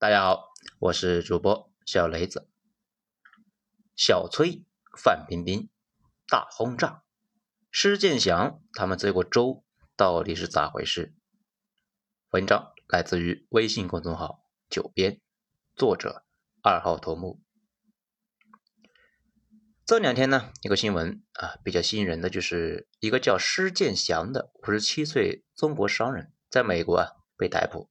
大家好，我是主播小雷子。小崔、范冰冰大轰炸，施建祥他们这个州到底是咋回事？文章来自于微信公众号“九编”，作者二号头目。这两天呢，一个新闻啊比较吸引人的，就是一个叫施建祥的五十七岁中国商人，在美国啊被逮捕。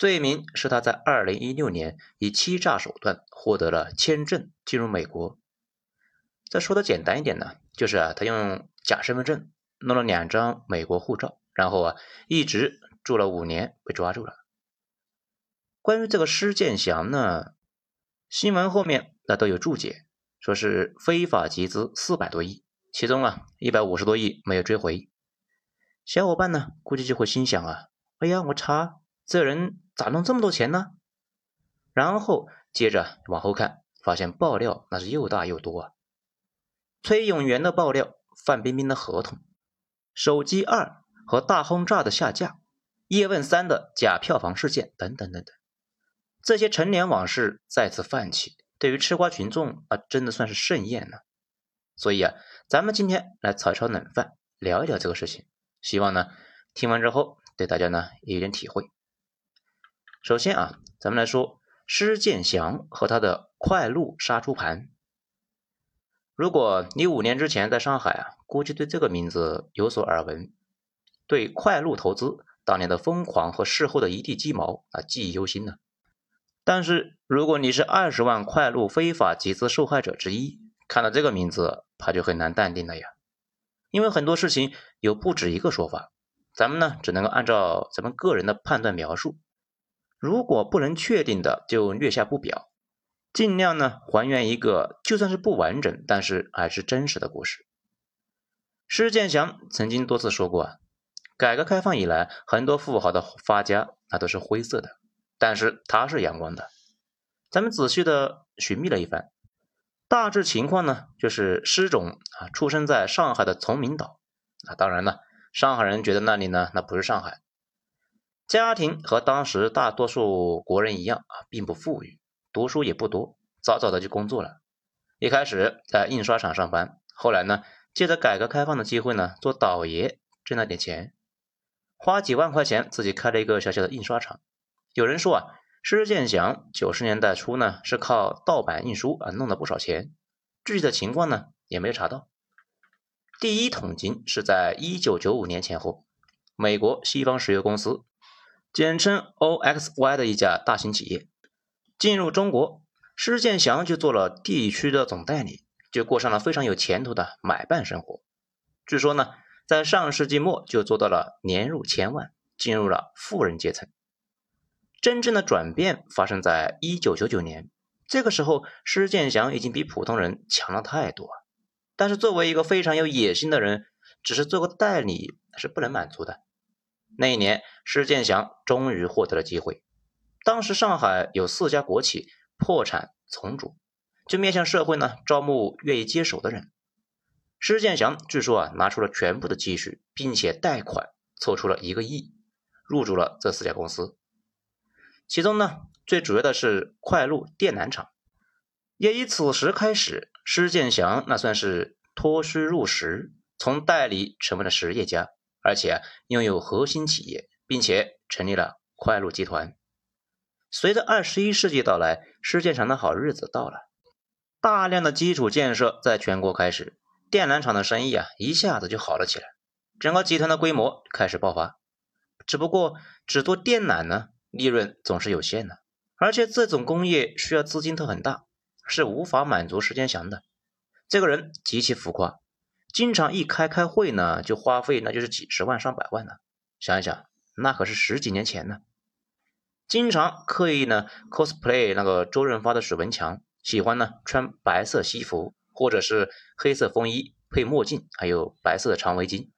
罪名是他在二零一六年以欺诈手段获得了签证进入美国。再说的简单一点呢，就是啊，他用假身份证弄了两张美国护照，然后啊，一直住了五年，被抓住了。关于这个施建祥呢，新闻后面那都有注解，说是非法集资四百多亿，其中啊一百五十多亿没有追回。小伙伴呢，估计就会心想啊，哎呀，我查这人。咋弄这么多钱呢？然后接着往后看，发现爆料那是又大又多啊！崔永元的爆料，范冰冰的合同，手机二和大轰炸的下架，叶问三的假票房事件等等等等，这些陈年往事再次泛起，对于吃瓜群众啊，真的算是盛宴了。所以啊，咱们今天来炒炒冷饭，聊一聊这个事情，希望呢，听完之后对大家呢有点体会。首先啊，咱们来说施建祥和他的快鹿杀猪盘。如果你五年之前在上海啊，估计对这个名字有所耳闻，对快鹿投资当年的疯狂和事后的一地鸡毛啊记忆犹新呢。但是如果你是二十万快鹿非法集资受害者之一，看到这个名字，怕就很难淡定了呀。因为很多事情有不止一个说法，咱们呢只能够按照咱们个人的判断描述。如果不能确定的，就略下不表，尽量呢还原一个就算是不完整，但是还是真实的故事。施建祥曾经多次说过啊，改革开放以来，很多富豪的发家那都是灰色的，但是他是阳光的。咱们仔细的寻觅了一番，大致情况呢，就是施总啊出生在上海的崇明岛，啊当然了，上海人觉得那里呢那不是上海。家庭和当时大多数国人一样啊，并不富裕，读书也不多，早早的就工作了。一开始在印刷厂上班，后来呢，借着改革开放的机会呢，做倒爷挣了点钱，花几万块钱自己开了一个小小的印刷厂。有人说啊，施建祥九十年代初呢，是靠盗版印书啊弄了不少钱，具体的情况呢也没有查到。第一桶金是在一九九五年前后，美国西方石油公司。简称 OXY 的一家大型企业进入中国，施建祥就做了地区的总代理，就过上了非常有前途的买办生活。据说呢，在上世纪末就做到了年入千万，进入了富人阶层。真正的转变发生在一九九九年，这个时候施建祥已经比普通人强了太多。但是作为一个非常有野心的人，只是做个代理是不能满足的。那一年，施建祥终于获得了机会。当时上海有四家国企破产重组，就面向社会呢招募愿意接手的人。施建祥据说啊拿出了全部的积蓄，并且贷款凑出了一个亿，入驻了这四家公司。其中呢最主要的是快路电缆厂，也以此时开始，施建祥那算是脱虚入实，从代理成为了实业家。而且拥有核心企业，并且成立了快路集团。随着二十一世纪到来，世界上的好日子到了，大量的基础建设在全国开始，电缆厂的生意啊一下子就好了起来，整个集团的规模开始爆发。只不过只做电缆呢，利润总是有限的，而且这种工业需要资金都很大，是无法满足施建祥的。这个人极其浮夸。经常一开开会呢，就花费那就是几十万上百万呢。想一想，那可是十几年前呢。经常刻意呢 cosplay 那个周润发的水文强，喜欢呢穿白色西服或者是黑色风衣配墨镜，还有白色的长围巾。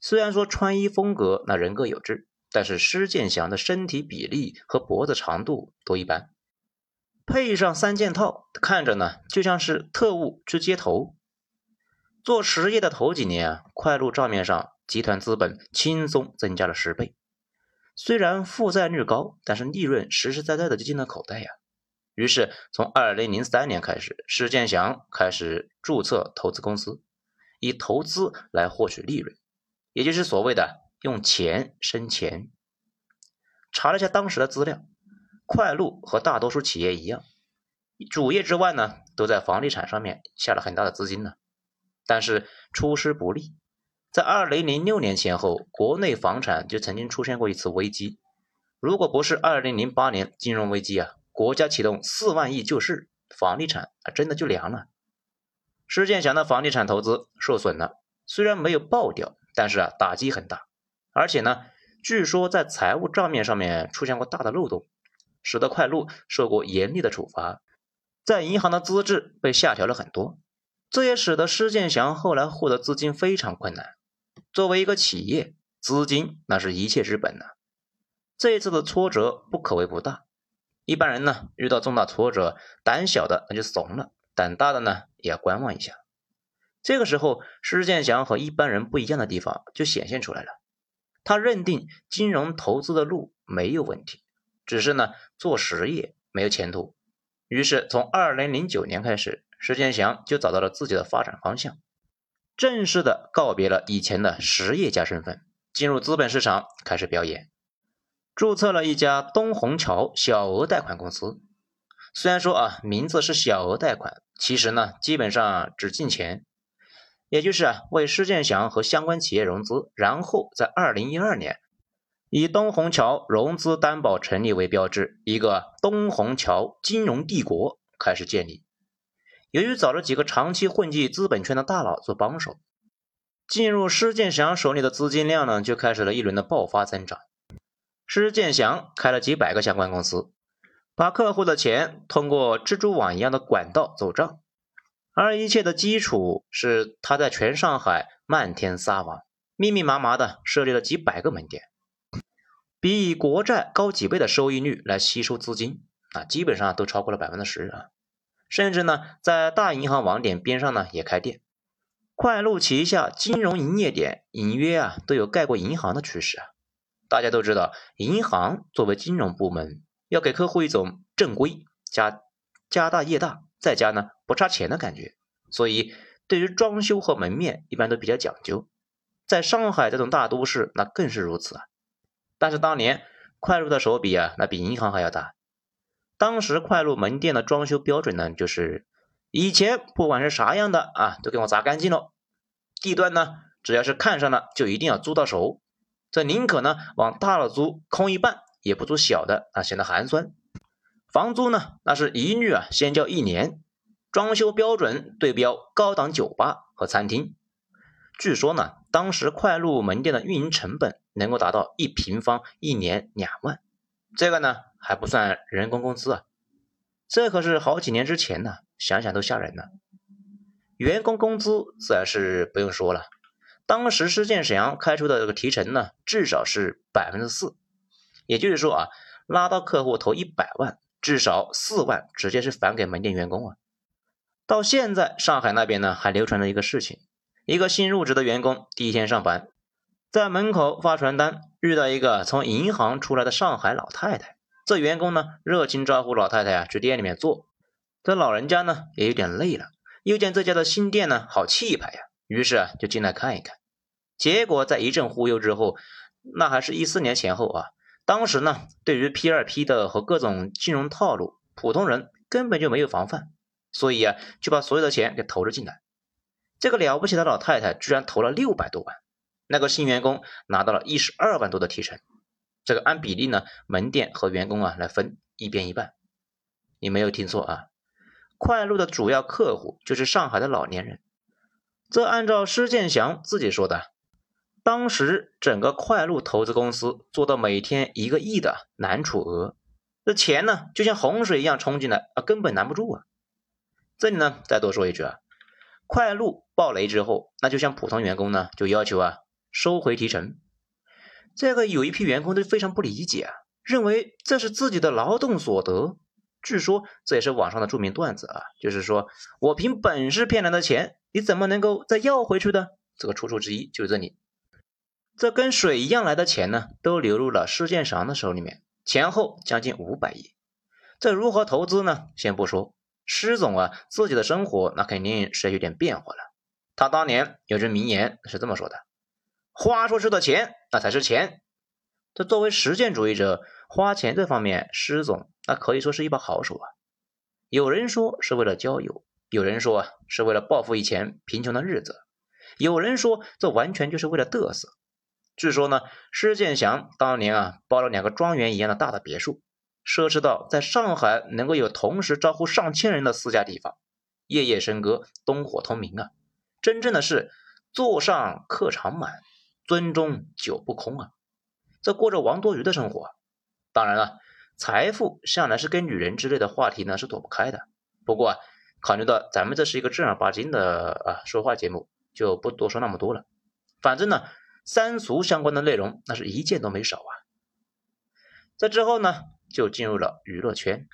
虽然说穿衣风格那人各有志，但是施建祥的身体比例和脖子长度都一般，配上三件套，看着呢就像是特务去接头。做实业的头几年啊，快鹿账面上集团资本轻松增加了十倍，虽然负债率高，但是利润实实在在的就进了口袋呀。于是，从二零零三年开始，施建祥开始注册投资公司，以投资来获取利润，也就是所谓的用钱生钱。查了一下当时的资料，快鹿和大多数企业一样，主业之外呢，都在房地产上面下了很大的资金呢，但是出师不利。在二零零六年前后，国内房产就曾经出现过一次危机。如果不是二零零八年金融危机啊，国家启动四万亿救市，房地产啊真的就凉了。施建祥的房地产投资受损了，虽然没有爆掉，但是啊打击很大。而且呢，据说在财务账面上面出现过大的漏洞，使得快鹿受过严厉的处罚，在银行的资质被下调了很多。这也使得施建祥后来获得资金非常困难。作为一个企业，资金那是一切之本呐。这一次的挫折不可谓不大。一般人呢，遇到重大挫折，胆小的那就怂了，胆大的呢也要观望一下。这个时候，施建祥和一般人不一样的地方就显现出来了。他认定金融投资的路没有问题，只是呢做实业没有前途。于是，从二零零九年开始，施建祥就找到了自己的发展方向。正式的告别了以前的实业家身份，进入资本市场开始表演，注册了一家东虹桥小额贷款公司。虽然说啊名字是小额贷款，其实呢基本上只进钱，也就是啊为施建祥和相关企业融资，然后在二零一二年以东虹桥融资担保成立为标志，一个东虹桥金融帝国开始建立。由于找了几个长期混迹资本圈的大佬做帮手，进入施建祥手里的资金量呢，就开始了一轮的爆发增长。施建祥开了几百个相关公司，把客户的钱通过蜘蛛网一样的管道走账，而一切的基础是他在全上海漫天撒网，密密麻麻的设立了几百个门店，比以国债高几倍的收益率来吸收资金啊，基本上都超过了百分之十啊。甚至呢，在大银行网点边上呢也开店，快鹿旗下金融营业点隐约啊都有盖过银行的趋势啊。大家都知道，银行作为金融部门，要给客户一种正规加家大业大，再加呢不差钱的感觉，所以对于装修和门面一般都比较讲究。在上海这种大都市，那更是如此啊。但是当年快鹿的手笔啊，那比银行还要大。当时快鹿门店的装修标准呢，就是以前不管是啥样的啊，都给我砸干净了。地段呢，只要是看上了，就一定要租到手。这宁可呢往大了租，空一半，也不租小的啊，显得寒酸。房租呢，那是一律啊先交一年。装修标准对标高档酒吧和餐厅。据说呢，当时快鹿门店的运营成本能够达到一平方一年两万。这个呢？还不算人工工资啊，这可是好几年之前呢，想想都吓人呢。员工工资自然是不用说了，当时施建祥开出的这个提成呢，至少是百分之四，也就是说啊，拉到客户投一百万，至少四万直接是返给门店员工啊。到现在上海那边呢，还流传着一个事情：一个新入职的员工第一天上班，在门口发传单，遇到一个从银行出来的上海老太太。这员工呢，热情招呼老太太啊去店里面坐。这老人家呢也有点累了，又见这家的新店呢好气派呀，于是啊就进来看一看。结果在一阵忽悠之后，那还是一四年前后啊。当时呢，对于 P 二 P 的和各种金融套路，普通人根本就没有防范，所以啊就把所有的钱给投了进来。这个了不起的老太太居然投了六百多万，那个新员工拿到了一十二万多的提成。这个按比例呢，门店和员工啊来分一边一半。你没有听错啊，快鹿的主要客户就是上海的老年人。这按照施建祥自己说的，当时整个快鹿投资公司做到每天一个亿的难储额，这钱呢就像洪水一样冲进来啊，根本拦不住啊。这里呢再多说一句啊，快鹿爆雷之后，那就像普通员工呢就要求啊收回提成。这个有一批员工都非常不理解啊，认为这是自己的劳动所得。据说这也是网上的著名段子啊，就是说我凭本事骗来的钱，你怎么能够再要回去的？这个出处之一就是这里。这跟水一样来的钱呢，都流入了施建祥的手里面，前后将近五百亿。这如何投资呢？先不说，施总啊自己的生活那肯定是有点变化了。他当年有句名言是这么说的：“花出去的钱，那才是钱。”这作为实践主义者，花钱这方面，施总那可以说是一把好手啊。有人说是为了交友，有人说啊是为了报复以前贫穷的日子，有人说这完全就是为了嘚瑟。据说呢，施建祥当年啊包了两个庄园一样的大的别墅。奢侈到在上海能够有同时招呼上千人的私家地方，夜夜笙歌，灯火通明啊！真正的是座上客常满，樽中酒不空啊！这过着王多鱼的生活。当然了，财富向来是跟女人之类的话题呢是躲不开的。不过啊，考虑到咱们这是一个正儿八经的啊说话节目，就不多说那么多了。反正呢，三俗相关的内容那是一件都没少啊。在之后呢？就进入了娱乐圈。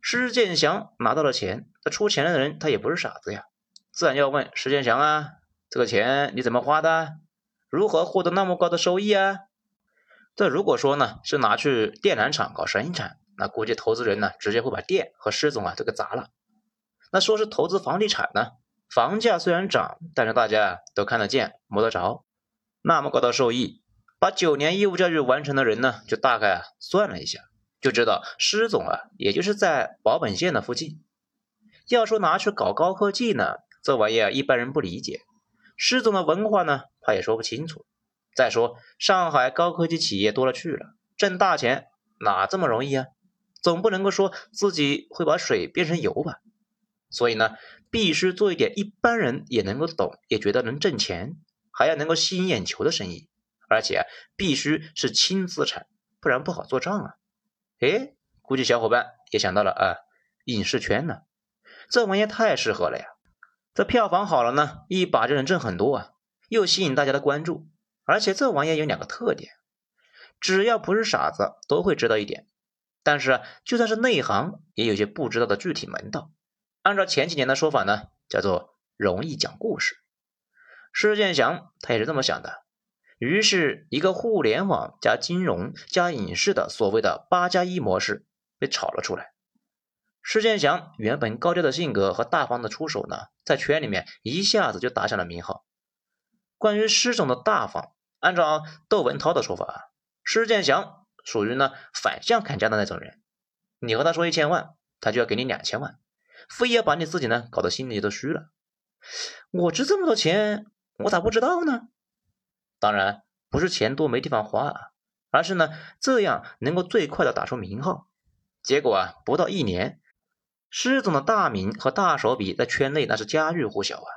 施建祥拿到了钱，这出钱的人他也不是傻子呀，自然要问施建祥啊，这个钱你怎么花的？如何获得那么高的收益啊？这如果说呢是拿去电缆厂搞生产，那估计投资人呢直接会把店和施总啊都给砸了。那说是投资房地产呢，房价虽然涨，但是大家都看得见摸得着，那么高的收益。把九年义务教育完成的人呢，就大概算了一下，就知道施总啊，也就是在保本线的附近。要说拿去搞高科技呢，这玩意儿一般人不理解。施总的文化呢，他也说不清楚。再说上海高科技企业多了去了，挣大钱哪这么容易啊？总不能够说自己会把水变成油吧？所以呢，必须做一点一般人也能够懂，也觉得能挣钱，还要能够吸引眼球的生意。而且必须是轻资产，不然不好做账啊！哎，估计小伙伴也想到了啊，影视圈呢，这玩意太适合了呀！这票房好了呢，一把就能挣很多啊，又吸引大家的关注。而且这玩意有两个特点，只要不是傻子都会知道一点，但是就算是内行，也有些不知道的具体门道。按照前几年的说法呢，叫做容易讲故事。施建祥他也是这么想的。于是，一个互联网加金融加影视的所谓的“八加一”模式被炒了出来。施建祥原本高调的性格和大方的出手呢，在圈里面一下子就打响了名号。关于施总的大方，按照窦文涛的说法，施建祥属于呢反向砍价的那种人。你和他说一千万，他就要给你两千万，非要把你自己呢搞得心里都虚了。我值这么多钱，我咋不知道呢？当然不是钱多没地方花啊，而是呢这样能够最快的打出名号。结果啊不到一年，施总的大名和大手笔在圈内那是家喻户晓啊，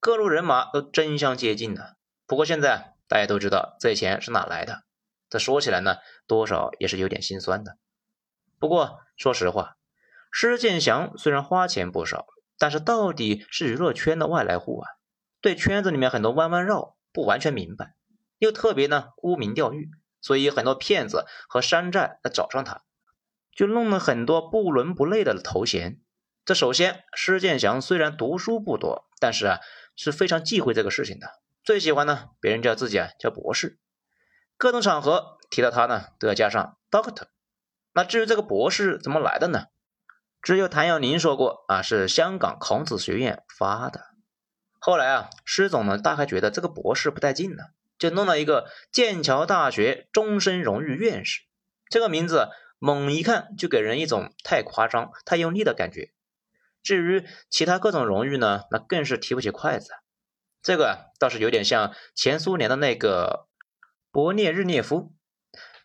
各路人马都争相接近呢。不过现在大家都知道这钱是哪来的，这说起来呢多少也是有点心酸的。不过说实话，施建祥虽然花钱不少，但是到底是娱乐圈的外来户啊，对圈子里面很多弯弯绕。不完全明白，又特别呢沽名钓誉，所以很多骗子和山寨来找上他，就弄了很多不伦不类的头衔。这首先，施建祥虽然读书不多，但是啊是非常忌讳这个事情的，最喜欢呢别人叫自己啊叫博士，各种场合提到他呢都要加上 Doctor。那至于这个博士怎么来的呢？只有谭耀宁说过啊，是香港孔子学院发的。后来啊，施总呢大概觉得这个博士不带劲了，就弄了一个剑桥大学终身荣誉院士。这个名字猛一看就给人一种太夸张、太用力的感觉。至于其他各种荣誉呢，那更是提不起筷子。这个倒是有点像前苏联的那个勃列日涅夫，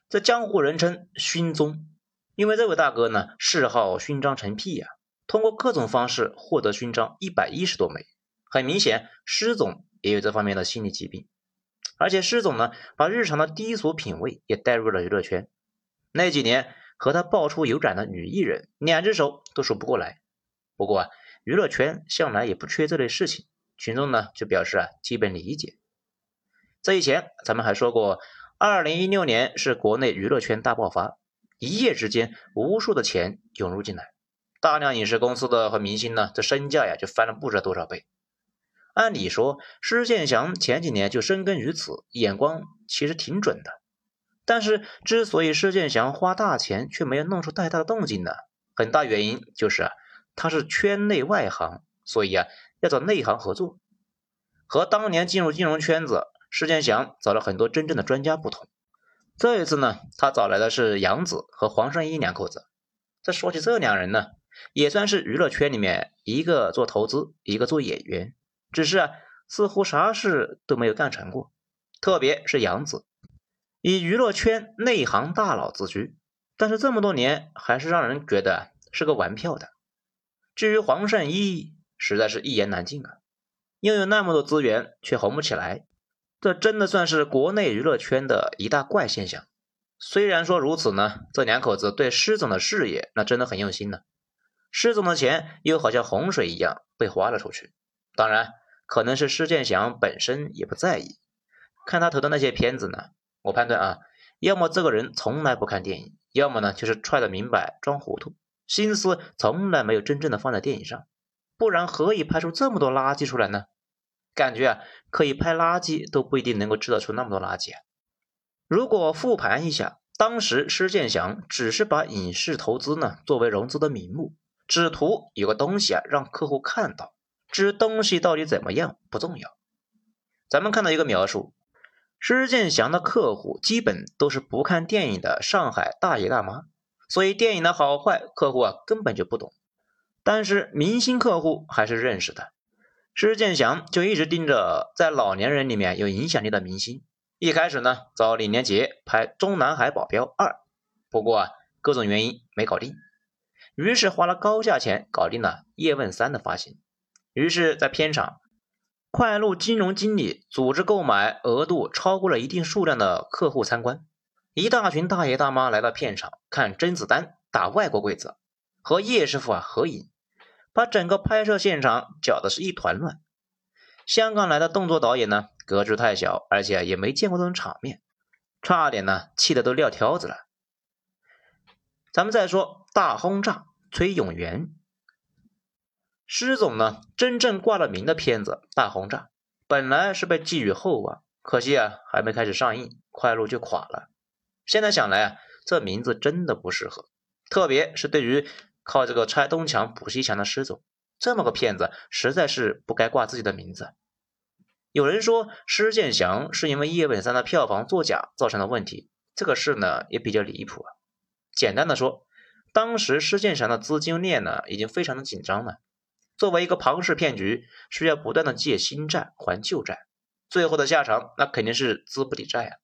这江湖人称勋宗，因为这位大哥呢嗜好勋章成癖呀，通过各种方式获得勋章一百一十多枚。很明显，施总也有这方面的心理疾病，而且施总呢，把日常的低俗品味也带入了娱乐圈。那几年和他爆出有染的女艺人，两只手都数不过来。不过啊，娱乐圈向来也不缺这类事情，群众呢就表示啊基本理解。这以前咱们还说过，二零一六年是国内娱乐圈大爆发，一夜之间无数的钱涌入进来，大量影视公司的和明星呢，这身价呀就翻了不知道多少倍。按理说，施建祥前几年就深耕于此，眼光其实挺准的。但是，之所以施建祥花大钱却没有弄出太大的动静呢，很大原因就是啊，他是圈内外行，所以啊，要找内行合作。和当年进入金融圈子，施建祥找了很多真正的专家不同，这一次呢，他找来的是杨子和黄圣依两口子。这说起这两人呢，也算是娱乐圈里面一个做投资，一个做演员。只是啊，似乎啥事都没有干成过，特别是杨子，以娱乐圈内行大佬自居，但是这么多年还是让人觉得是个玩票的。至于黄圣依，实在是一言难尽啊，拥有那么多资源却红不起来，这真的算是国内娱乐圈的一大怪现象。虽然说如此呢，这两口子对施总的事业那真的很用心呢，施总的钱又好像洪水一样被花了出去，当然。可能是施建祥本身也不在意，看他投的那些片子呢，我判断啊，要么这个人从来不看电影，要么呢就是揣的明白装糊涂，心思从来没有真正的放在电影上，不然何以拍出这么多垃圾出来呢？感觉啊，可以拍垃圾都不一定能够制造出那么多垃圾啊。如果复盘一下，当时施建祥只是把影视投资呢作为融资的名目，只图有个东西啊让客户看到。至于东西到底怎么样不重要，咱们看到一个描述，施建祥的客户基本都是不看电影的上海大爷大妈，所以电影的好坏客户啊根本就不懂。但是明星客户还是认识的，施建祥就一直盯着在老年人里面有影响力的明星。一开始呢找李连杰拍《中南海保镖二》，不过啊各种原因没搞定，于是花了高价钱搞定了《叶问三》的发行。于是，在片场，快路金融经理组织购买额度超过了一定数量的客户参观，一大群大爷大妈来到片场看甄子丹打外国鬼子，和叶师傅啊合影，把整个拍摄现场搅得是一团乱。香港来的动作导演呢，格局太小，而且也没见过这种场面，差点呢气得都撂挑子了。咱们再说大轰炸崔永元。施总呢，真正挂了名的片子《大轰炸》，本来是被寄予厚望，可惜啊，还没开始上映，快路就垮了。现在想来啊，这名字真的不适合，特别是对于靠这个拆东墙补西墙的施总，这么个骗子实在是不该挂自己的名字。有人说施建祥是因为《叶问三》的票房作假造成的问题，这个事呢也比较离谱啊。简单的说，当时施建祥的资金链呢已经非常的紧张了。作为一个庞氏骗局，需要不断的借新债还旧债，最后的下场那肯定是资不抵债啊。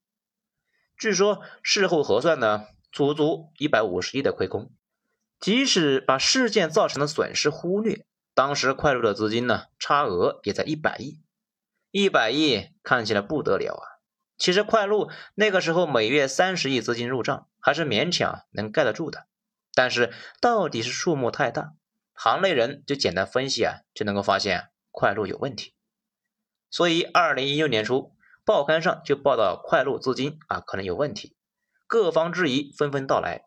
据说事后核算呢，足足一百五十亿的亏空。即使把事件造成的损失忽略，当时快路的资金呢，差额也在一百亿。一百亿看起来不得了啊，其实快路那个时候每月三十亿资金入账，还是勉强能盖得住的。但是到底是数目太大。行内人就简单分析啊，就能够发现快路有问题。所以，二零一六年初，报刊上就报道快路资金啊可能有问题，各方质疑纷纷到来。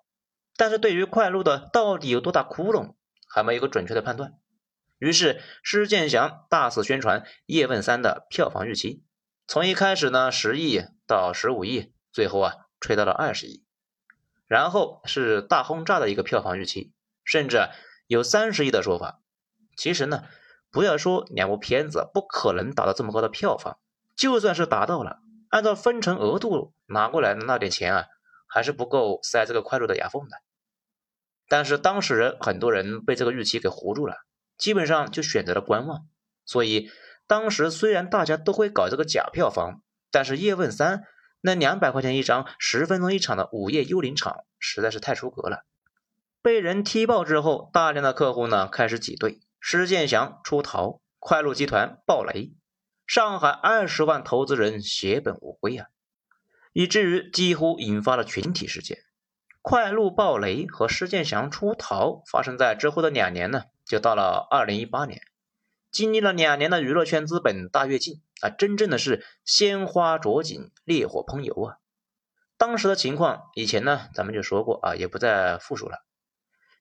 但是对于快路的到底有多大窟窿，还没有个准确的判断。于是，施建祥大肆宣传《叶问三》的票房预期，从一开始呢十亿到十五亿，最后啊吹到了二十亿。然后是大轰炸的一个票房预期，甚至。有三十亿的说法，其实呢，不要说两部片子不可能达到这么高的票房，就算是达到了，按照分成额度拿过来的那点钱啊，还是不够塞这个快路的牙缝的。但是当事人很多人被这个预期给糊住了，基本上就选择了观望。所以当时虽然大家都会搞这个假票房，但是《叶问三》那两百块钱一张、十分钟一场的午夜幽灵场实在是太出格了。被人踢爆之后，大量的客户呢开始挤兑，施建祥出逃，快路集团爆雷，上海二十万投资人血本无归啊，以至于几乎引发了群体事件。快路暴雷和施建祥出逃发生在之后的两年呢，就到了二零一八年，经历了两年的娱乐圈资本大跃进啊，真正的是鲜花着锦，烈火烹油啊。当时的情况，以前呢咱们就说过啊，也不再复述了。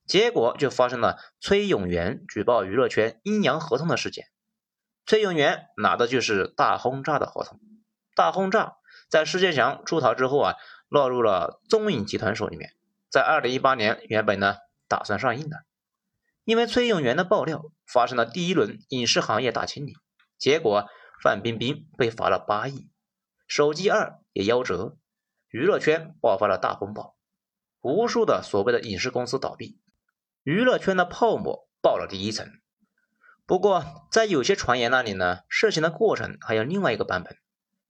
结果就发生了崔永元举报娱乐圈阴阳合同的事件。崔永元拿的就是大轰炸的合同。大轰炸在施建祥出逃之后啊，落入了中影集团手里面。在二零一八年，原本呢打算上映的，因为崔永元的爆料，发生了第一轮影视行业大清理，结果范冰冰被罚了八亿，手机二也夭折，娱乐圈爆发了大风暴，无数的所谓的影视公司倒闭，娱乐圈的泡沫爆了第一层。不过在有些传言那里呢，事情的过程还有另外一个版本，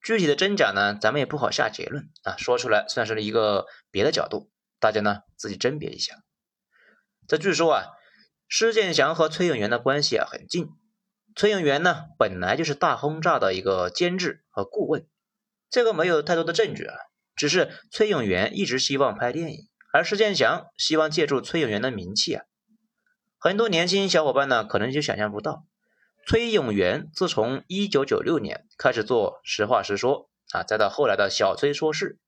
具体的真假呢，咱们也不好下结论啊，说出来算是一个别的角度。大家呢自己甄别一下。这据说啊，施建祥和崔永元的关系啊很近。崔永元呢本来就是大轰炸的一个监制和顾问，这个没有太多的证据啊，只是崔永元一直希望拍电影，而施建祥希望借助崔永元的名气啊。很多年轻小伙伴呢可能就想象不到，崔永元自从一九九六年开始做《实话实说》啊，再到后来的小崔说事，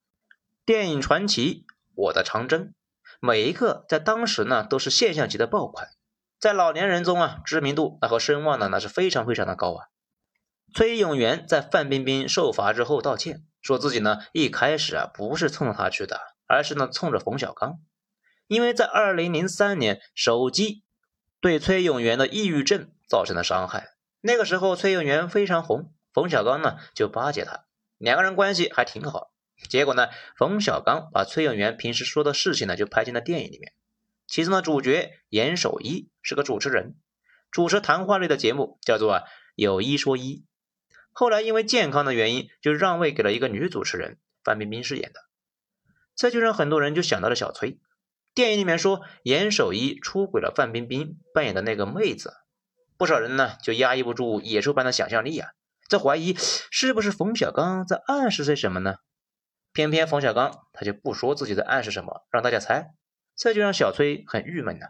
电影传奇。我的长征，每一个在当时呢都是现象级的爆款，在老年人中啊知名度那和声望呢那是非常非常的高啊。崔永元在范冰冰受罚之后道歉，说自己呢一开始啊不是冲着他去的，而是呢冲着冯小刚，因为在二零零三年手机对崔永元的抑郁症造成了伤害，那个时候崔永元非常红，冯小刚呢就巴结他，两个人关系还挺好。结果呢，冯小刚把崔永元平时说的事情呢，就拍进了电影里面。其中的主角严守一是个主持人，主持谈话类的节目，叫做《有一说一》。后来因为健康的原因，就让位给了一个女主持人，范冰冰饰演的。这就让很多人就想到了小崔。电影里面说严守一出轨了范冰冰扮演的那个妹子，不少人呢就压抑不住野兽般的想象力啊，在怀疑是不是冯小刚在暗示些什么呢？偏偏冯小刚他就不说自己在暗示什么，让大家猜，这就让小崔很郁闷呢。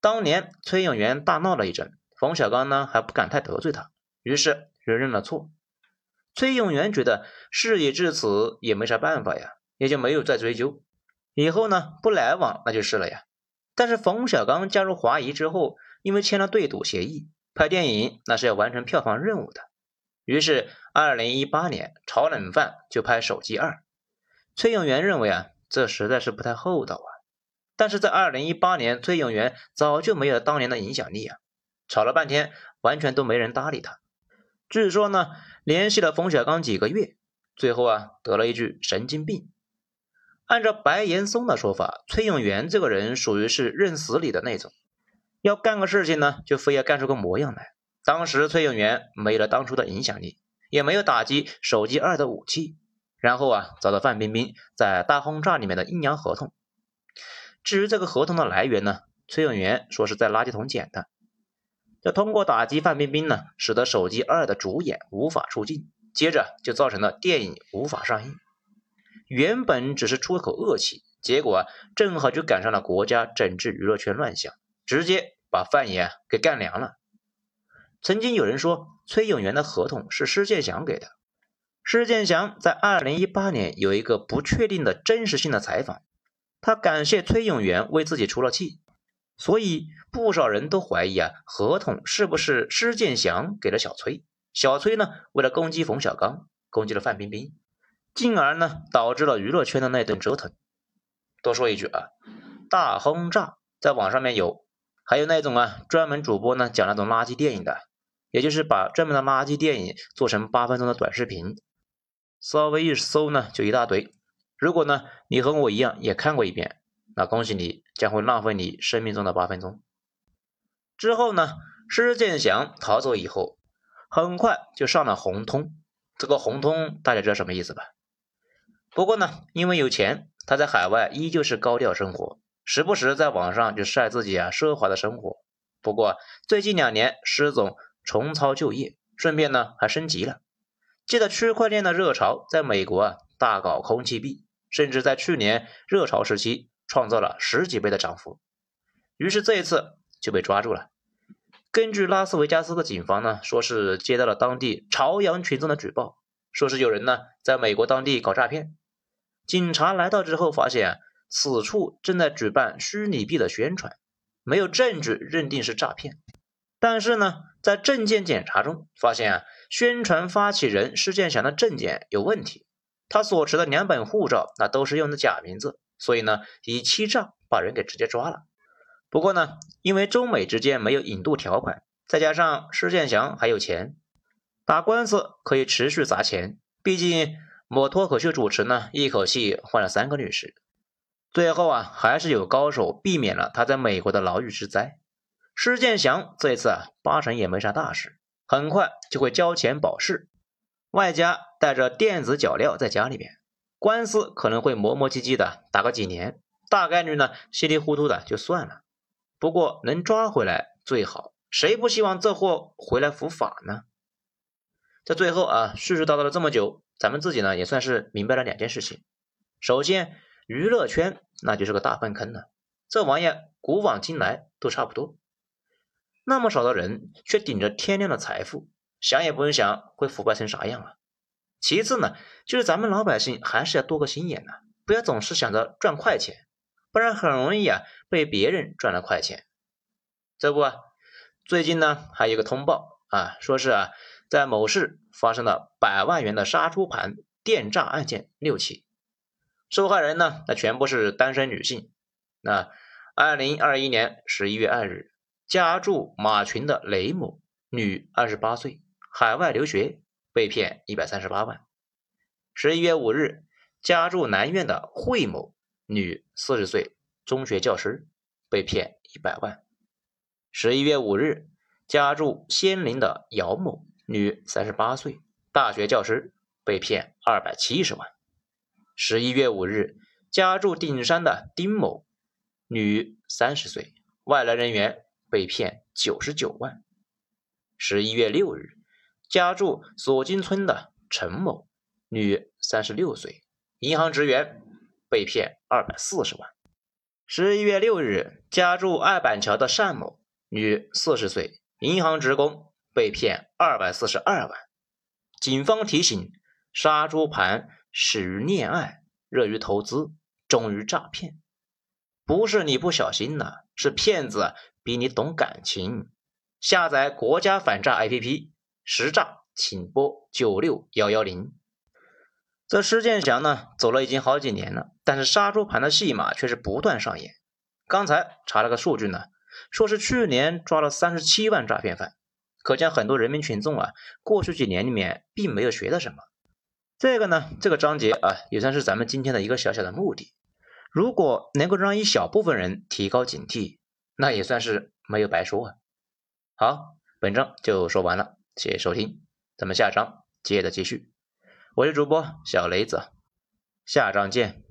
当年崔永元大闹了一阵，冯小刚呢还不敢太得罪他，于是就认了错。崔永元觉得事已至此也没啥办法呀，也就没有再追究。以后呢不来往那就是了呀。但是冯小刚加入华谊之后，因为签了对赌协议，拍电影那是要完成票房任务的。于是，二零一八年炒冷饭就拍《手机二》。崔永元认为啊，这实在是不太厚道啊。但是在二零一八年，崔永元早就没有当年的影响力啊，吵了半天，完全都没人搭理他。据说呢，联系了冯小刚几个月，最后啊，得了一句神经病。按照白岩松的说法，崔永元这个人属于是认死理的那种，要干个事情呢，就非要干出个模样来。当时崔永元没了当初的影响力，也没有打击手机二的武器，然后啊找到范冰冰在大轰炸里面的阴阳合同。至于这个合同的来源呢，崔永元说是在垃圾桶捡的。这通过打击范冰冰呢，使得手机二的主演无法出镜，接着就造成了电影无法上映。原本只是出口恶气，结果啊正好就赶上了国家整治娱乐圈乱象，直接把范爷给干凉了。曾经有人说崔永元的合同是施建祥给的。施建祥在二零一八年有一个不确定的真实性的采访，他感谢崔永元为自己出了气，所以不少人都怀疑啊，合同是不是施建祥给了小崔？小崔呢，为了攻击冯小刚，攻击了范冰冰，进而呢导致了娱乐圈的那顿折腾。多说一句啊，大轰炸在网上面有，还有那种啊专门主播呢讲那种垃圾电影的。也就是把专门的垃圾电影做成八分钟的短视频，稍微一搜呢就一大堆。如果呢你和我一样也看过一遍，那恭喜你将会浪费你生命中的八分钟。之后呢，施建祥逃走以后，很快就上了红通。这个红通大家知道什么意思吧？不过呢，因为有钱，他在海外依旧是高调生活，时不时在网上就晒自己啊奢华的生活。不过最近两年，施总。重操旧业，顺便呢还升级了。借着区块链的热潮，在美国啊大搞空气币，甚至在去年热潮时期创造了十几倍的涨幅。于是这一次就被抓住了。根据拉斯维加斯的警方呢，说是接到了当地朝阳群众的举报，说是有人呢在美国当地搞诈骗。警察来到之后，发现此处正在举办虚拟币的宣传，没有证据认定是诈骗。但是呢，在证件检查中发现啊，宣传发起人施建祥的证件有问题，他所持的两本护照那都是用的假名字，所以呢，以欺诈把人给直接抓了。不过呢，因为中美之间没有引渡条款，再加上施建祥还有钱，打官司可以持续砸钱。毕竟某脱口秀主持呢，一口气换了三个律师，最后啊，还是有高手避免了他在美国的牢狱之灾。施建祥这一次啊，八成也没啥大事，很快就会交钱保释，外加带着电子脚镣在家里边，官司可能会磨磨唧唧的打个几年，大概率呢，稀里糊涂的就算了。不过能抓回来最好，谁不希望这货回来伏法呢？在最后啊，絮絮叨叨了这么久，咱们自己呢也算是明白了两件事情。首先，娱乐圈那就是个大粪坑了，这玩意儿古往今来都差不多。那么少的人却顶着天量的财富，想也不用想会腐败成啥样啊。其次呢，就是咱们老百姓还是要多个心眼呐，不要总是想着赚快钱。不然很容易啊被别人赚了快钱。这不，最近呢还有个通报啊，说是啊在某市发生了百万元的杀猪盘电诈案件六起，受害人呢那全部是单身女性。那二零二一年十一月二日，家住马群的雷某，女，二十八岁，海外留学，被骗一百三十八万。十一月五日，家住南苑的惠某。女，四十岁，中学教师，被骗一百万。十一月五日，家住仙林的姚某，女，三十八岁，大学教师，被骗二百七十万。十一月五日，家住顶山的丁某，女，三十岁，外来人员，被骗九十九万。十一月六日，家住索金村的陈某，女，三十六岁，银行职员。被骗二百四十万。十一月六日，家住爱板桥的单某，女，四十岁，银行职工，被骗二百四十二万。警方提醒：杀猪盘始于恋爱，热于投资，终于诈骗。不是你不小心呢，是骗子比你懂感情。下载国家反诈 APP，实诈请拨九六幺幺零。这施建祥呢，走了已经好几年了，但是杀猪盘的戏码却是不断上演。刚才查了个数据呢，说是去年抓了三十七万诈骗犯，可见很多人民群众啊，过去几年里面并没有学到什么。这个呢，这个章节啊，也算是咱们今天的一个小小的目的。如果能够让一小部分人提高警惕，那也算是没有白说啊。好，本章就说完了，谢谢收听，咱们下章接着继续。我是主播小雷子，下章见。